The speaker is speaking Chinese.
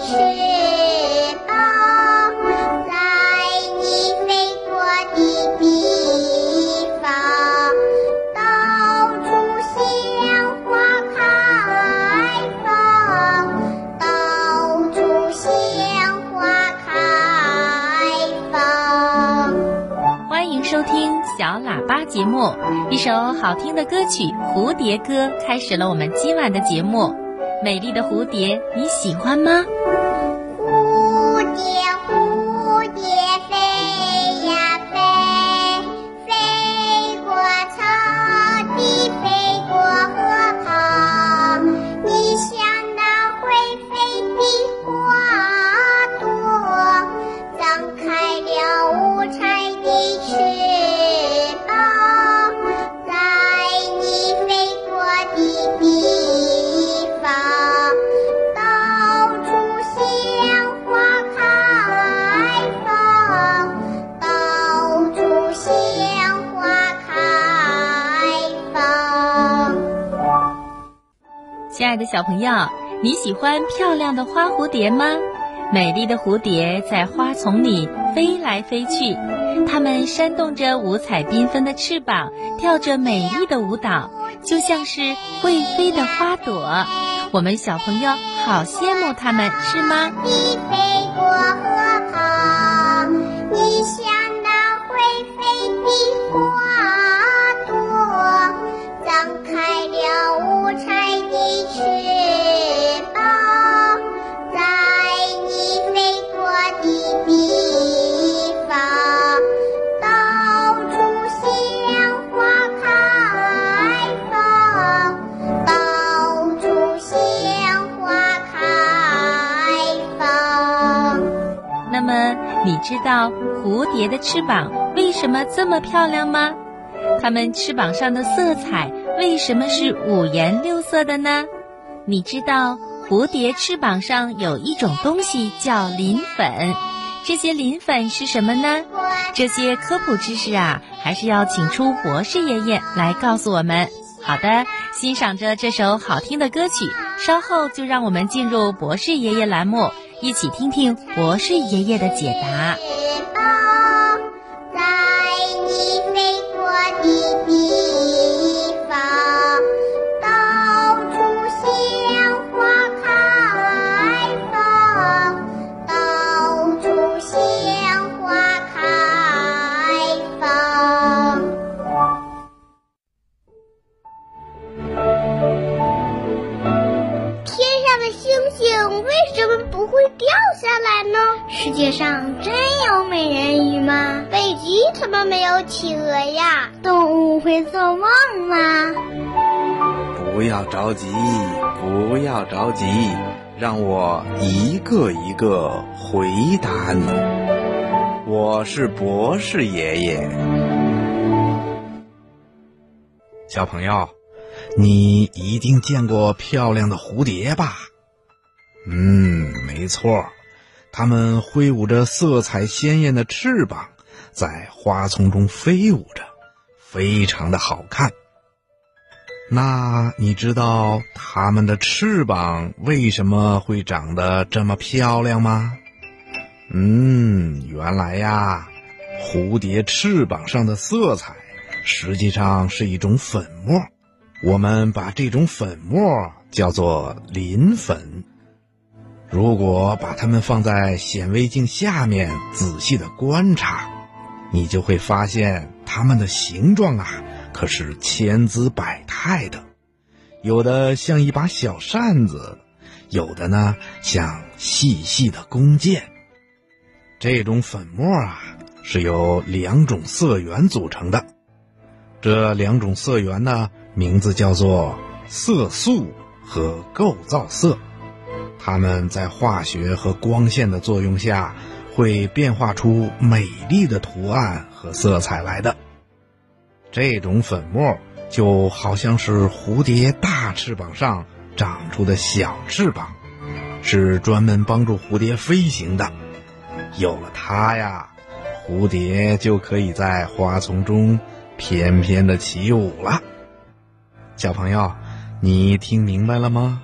翅膀在你飞过的地方到处鲜花开放到处鲜花开放欢迎收听小喇叭节目一首好听的歌曲蝴蝶歌开始了我们今晚的节目。美丽的蝴蝶你喜欢吗？爱的小朋友，你喜欢漂亮的花蝴蝶吗？美丽的蝴蝶在花丛里飞来飞去，它们扇动着五彩缤纷的翅膀，跳着美丽的舞蹈，就像是会飞的花朵。我们小朋友好羡慕它们，是吗？你知道蝴蝶的翅膀为什么这么漂亮吗？它们翅膀上的色彩为什么是五颜六色的呢？你知道蝴蝶翅膀上有一种东西叫磷粉，这些磷粉是什么呢？这些科普知识啊，还是要请出博士爷爷来告诉我们。好的，欣赏着这首好听的歌曲，稍后就让我们进入博士爷爷栏目，一起听听博士爷爷的解答。会掉下来呢？世界上真有美人鱼吗？北极怎么没有企鹅呀？动物会做梦吗？不要着急，不要着急，让我一个一个回答你。我是博士爷爷。小朋友，你一定见过漂亮的蝴蝶吧？嗯，没错，它们挥舞着色彩鲜艳的翅膀，在花丛中飞舞着，非常的好看。那你知道它们的翅膀为什么会长得这么漂亮吗？嗯，原来呀，蝴蝶翅膀上的色彩实际上是一种粉末，我们把这种粉末叫做磷粉。如果把它们放在显微镜下面仔细的观察，你就会发现它们的形状啊，可是千姿百态的，有的像一把小扇子，有的呢像细细的弓箭。这种粉末啊，是由两种色源组成的，这两种色源呢，名字叫做色素和构造色。它们在化学和光线的作用下，会变化出美丽的图案和色彩来的。这种粉末就好像是蝴蝶大翅膀上长出的小翅膀，是专门帮助蝴蝶飞行的。有了它呀，蝴蝶就可以在花丛中翩翩的起舞了。小朋友，你听明白了吗？